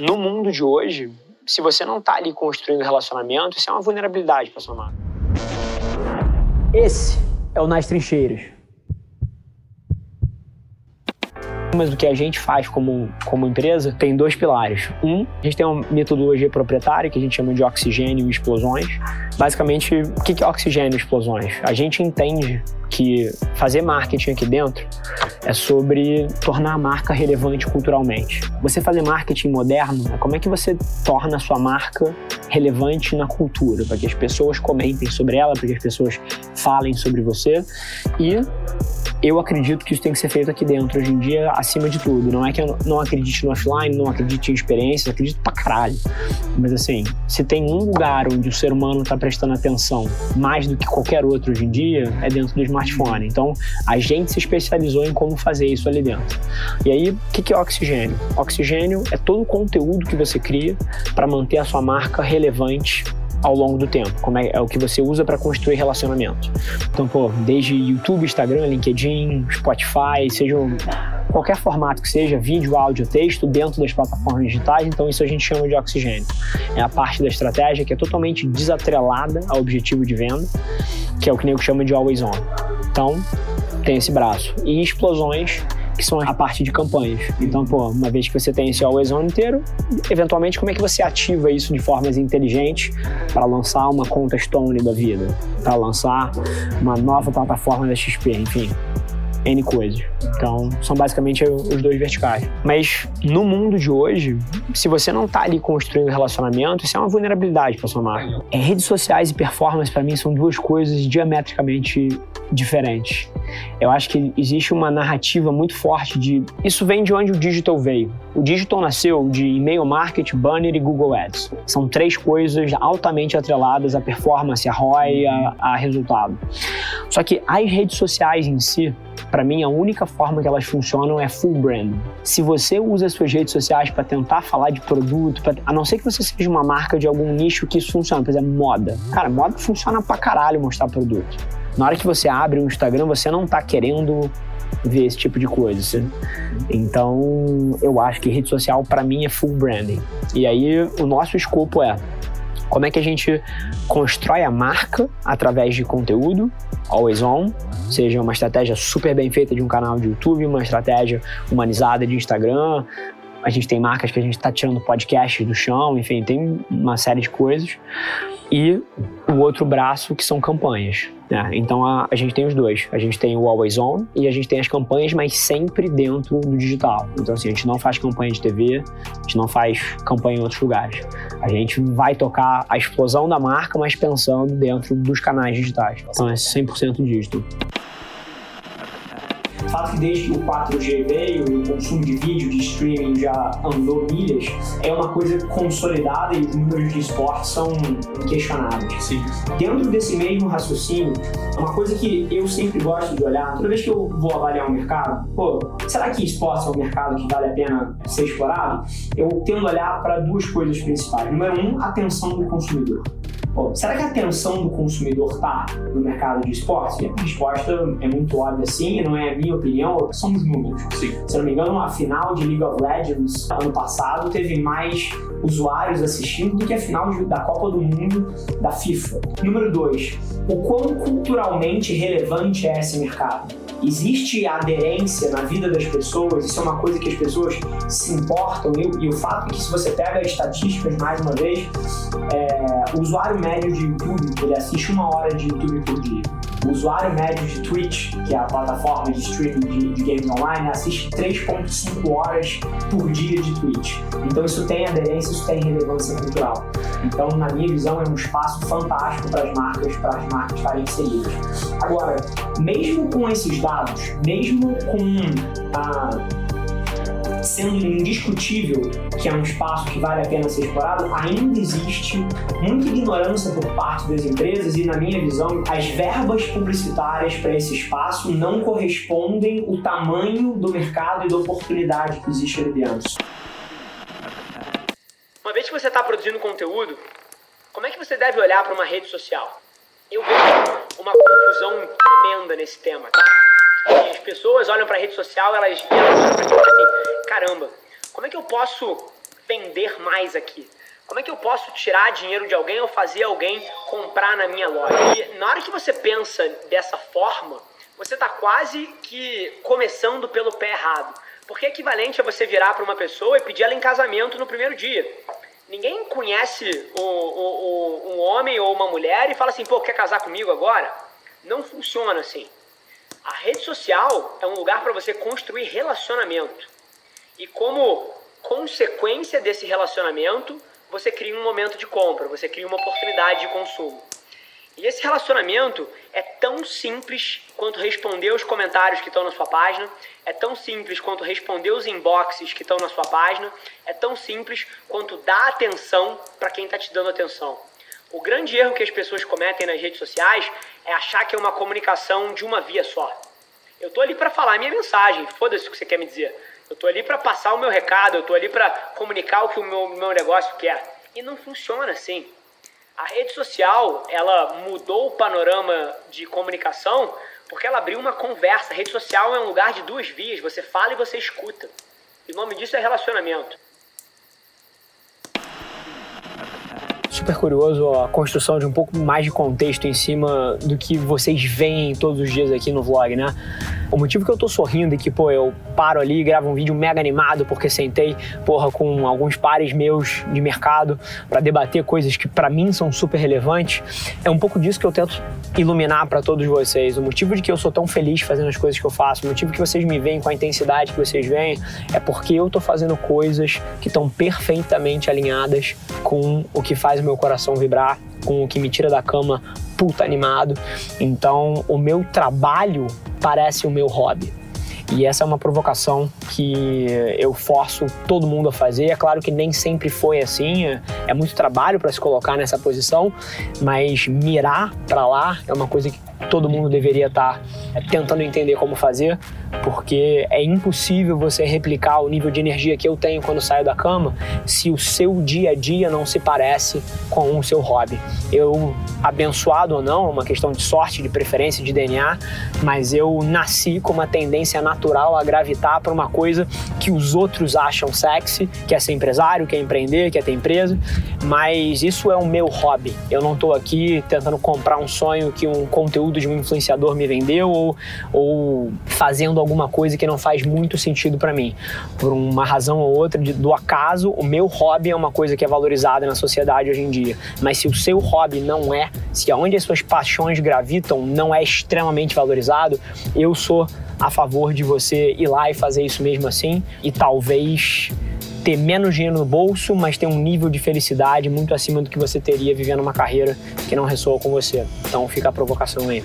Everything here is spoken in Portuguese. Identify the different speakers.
Speaker 1: no mundo de hoje, se você não está ali construindo relacionamento, isso é uma vulnerabilidade para sua marca.
Speaker 2: Esse é o Nas Trincheiras.
Speaker 1: Mas o que a gente faz como, como empresa tem dois pilares. Um, a gente tem uma metodologia proprietária que a gente chama de oxigênio e explosões. Basicamente, o que é oxigênio e explosões? A gente entende que fazer marketing aqui dentro é sobre tornar a marca relevante culturalmente. Você fazer marketing moderno é como é que você torna a sua marca relevante na cultura, para que as pessoas comentem sobre ela, para que as pessoas falem sobre você e eu acredito que isso tem que ser feito aqui dentro hoje em dia, acima de tudo. Não é que eu não acredite no offline, não acredite em experiências, acredito pra caralho. Mas assim, se tem um lugar onde o ser humano tá prestando atenção mais do que qualquer outro hoje em dia, é dentro do smartphone. Então, a gente se especializou em como fazer isso ali dentro. E aí, o que é oxigênio? Oxigênio é todo o conteúdo que você cria para manter a sua marca relevante ao longo do tempo, como é, é o que você usa para construir relacionamento. Então, pô, desde YouTube, Instagram, LinkedIn, Spotify, seja qualquer formato que seja, vídeo, áudio, texto, dentro das plataformas digitais, então isso a gente chama de oxigênio. É a parte da estratégia que é totalmente desatrelada ao objetivo de venda, que é o que nego chama de always on. Então, tem esse braço. E explosões que são a parte de campanhas. Então, pô, uma vez que você tem esse always on inteiro, eventualmente como é que você ativa isso de formas inteligentes para lançar uma conta Stone da vida, para lançar uma nova plataforma da XP, enfim. N coisas. Então, são basicamente os dois verticais. Mas no mundo de hoje, se você não está ali construindo relacionamento, isso é uma vulnerabilidade para sua marca. É, redes sociais e performance, para mim, são duas coisas diametricamente diferentes. Eu acho que existe uma narrativa muito forte de. Isso vem de onde o digital veio. O digital nasceu de e-mail marketing, banner e Google Ads. São três coisas altamente atreladas à performance, a ROI, a, a resultado. Só que as redes sociais em si, para mim, a única forma que elas funcionam é full brand. Se você usa as suas redes sociais para tentar falar de produto, pra, a não ser que você seja uma marca de algum nicho que isso funciona, por exemplo, moda. Cara, moda funciona pra caralho mostrar produto. Na hora que você abre o Instagram, você não tá querendo ver esse tipo de coisa. Então, eu acho que rede social para mim é full branding. E aí o nosso escopo é como é que a gente constrói a marca através de conteúdo, always on, seja uma estratégia super bem feita de um canal de YouTube, uma estratégia humanizada de Instagram. A gente tem marcas que a gente está tirando podcast do chão, enfim, tem uma série de coisas. E o outro braço que são campanhas. Né? Então a, a, gente tem os dois. A gente tem o Always On e a gente tem as campanhas, mas sempre dentro do digital. Então, assim, a gente não faz campanha de TV, a gente não faz campanha em outros lugares. A gente vai tocar a explosão da marca, mas pensando dentro dos canais digitais. Então é 100% digital.
Speaker 2: Fato que desde que o 4G veio e o consumo de vídeo, de streaming já andou milhas, é uma coisa consolidada e os números de esporte são inquestionáveis.
Speaker 3: Sim.
Speaker 2: Dentro desse mesmo raciocínio, uma coisa que eu sempre gosto de olhar, toda vez que eu vou avaliar um mercado, pô, será que esporte é um mercado que vale a pena ser explorado? Eu tendo a olhar para duas coisas principais. Número um, atenção do consumidor. Bom, será que a atenção do consumidor está no mercado de esportes? A resposta é muito óbvia sim, não é a minha opinião, são os números.
Speaker 3: Sim.
Speaker 2: Se não me engano, a final de League of Legends ano passado teve mais usuários assistindo do que a final da Copa do Mundo da FIFA. Número 2. O quão culturalmente relevante é esse mercado? existe aderência na vida das pessoas, isso é uma coisa que as pessoas se importam, e, e o fato é que se você pega as estatísticas, mais uma vez, é, o usuário médio de YouTube, ele assiste uma hora de YouTube por dia. O usuário médio de Twitch, que é a plataforma de streaming de, de games online, assiste 3.5 horas por dia de Twitch. Então isso tem aderência, isso tem relevância cultural. Então, na minha visão, é um espaço fantástico para as marcas, para as marcas estarem inseridas. Agora, mesmo com esses dados, mesmo com a sendo indiscutível que é um espaço que vale a pena ser explorado, ainda existe muita ignorância por parte das empresas e, na minha visão, as verbas publicitárias para esse espaço não correspondem ao tamanho do mercado e da oportunidade que existe ali dentro.
Speaker 1: Uma vez que você está produzindo conteúdo, como é que você deve olhar para uma rede social? Eu vejo uma confusão tremenda nesse tema, tá? As pessoas olham para a rede social, elas, elas olham para assim, caramba, como é que eu posso vender mais aqui? Como é que eu posso tirar dinheiro de alguém ou fazer alguém comprar na minha loja? E na hora que você pensa dessa forma, você está quase que começando pelo pé errado. Porque é equivalente a você virar para uma pessoa e pedir ela em casamento no primeiro dia. Ninguém conhece o, o, o, um homem ou uma mulher e fala assim, pô, quer casar comigo agora? Não funciona assim. A rede social é um lugar para você construir relacionamento. E como consequência desse relacionamento, você cria um momento de compra, você cria uma oportunidade de consumo. E esse relacionamento é tão simples quanto responder os comentários que estão na sua página, é tão simples quanto responder os inboxes que estão na sua página, é tão simples quanto dar atenção para quem está te dando atenção. O grande erro que as pessoas cometem nas redes sociais é achar que é uma comunicação de uma via só. Eu tô ali para falar a minha mensagem, foda-se o que você quer me dizer. Eu tô ali para passar o meu recado, eu tô ali para comunicar o que o meu, meu negócio quer. E não funciona assim. A rede social, ela mudou o panorama de comunicação porque ela abriu uma conversa. A rede social é um lugar de duas vias, você fala e você escuta. E o nome disso é relacionamento. super curioso a construção de um pouco mais de contexto em cima do que vocês veem todos os dias aqui no vlog, né? O motivo que eu tô sorrindo e que, pô, eu paro ali e gravo um vídeo mega animado porque sentei, porra, com alguns pares meus de mercado para debater coisas que para mim são super relevantes, é um pouco disso que eu tento iluminar para todos vocês. O motivo de que eu sou tão feliz fazendo as coisas que eu faço, o motivo que vocês me veem com a intensidade que vocês veem, é porque eu tô fazendo coisas que estão perfeitamente alinhadas com o que faz o meu coração vibrar, com o que me tira da cama puta animado. Então, o meu trabalho parece o meu hobby. E essa é uma provocação que eu forço todo mundo a fazer. É claro que nem sempre foi assim, é muito trabalho para se colocar nessa posição, mas mirar para lá é uma coisa que todo mundo deveria estar tá tentando entender como fazer, porque é impossível você replicar o nível de energia que eu tenho quando saio da cama se o seu dia a dia não se parece com o seu hobby. Eu, abençoado ou não, é uma questão de sorte, de preferência, de DNA, mas eu nasci com uma tendência natural a gravitar para uma coisa que os outros acham sexy, que é ser empresário, que é empreender, que é ter empresa, mas isso é o meu hobby. Eu não estou aqui tentando comprar um sonho que um conteúdo de um influenciador me vendeu ou, ou fazendo alguma coisa que não faz muito sentido para mim. Por uma razão ou outra de, do acaso, o meu hobby é uma coisa que é valorizada na sociedade hoje em dia. Mas se o seu hobby não é, se aonde as suas paixões gravitam não é extremamente valorizado, eu sou a favor de você ir lá e fazer isso mesmo assim e talvez ter menos dinheiro no bolso, mas ter um nível de felicidade muito acima do que você teria vivendo uma carreira que não ressoa com você. Então fica a provocação aí.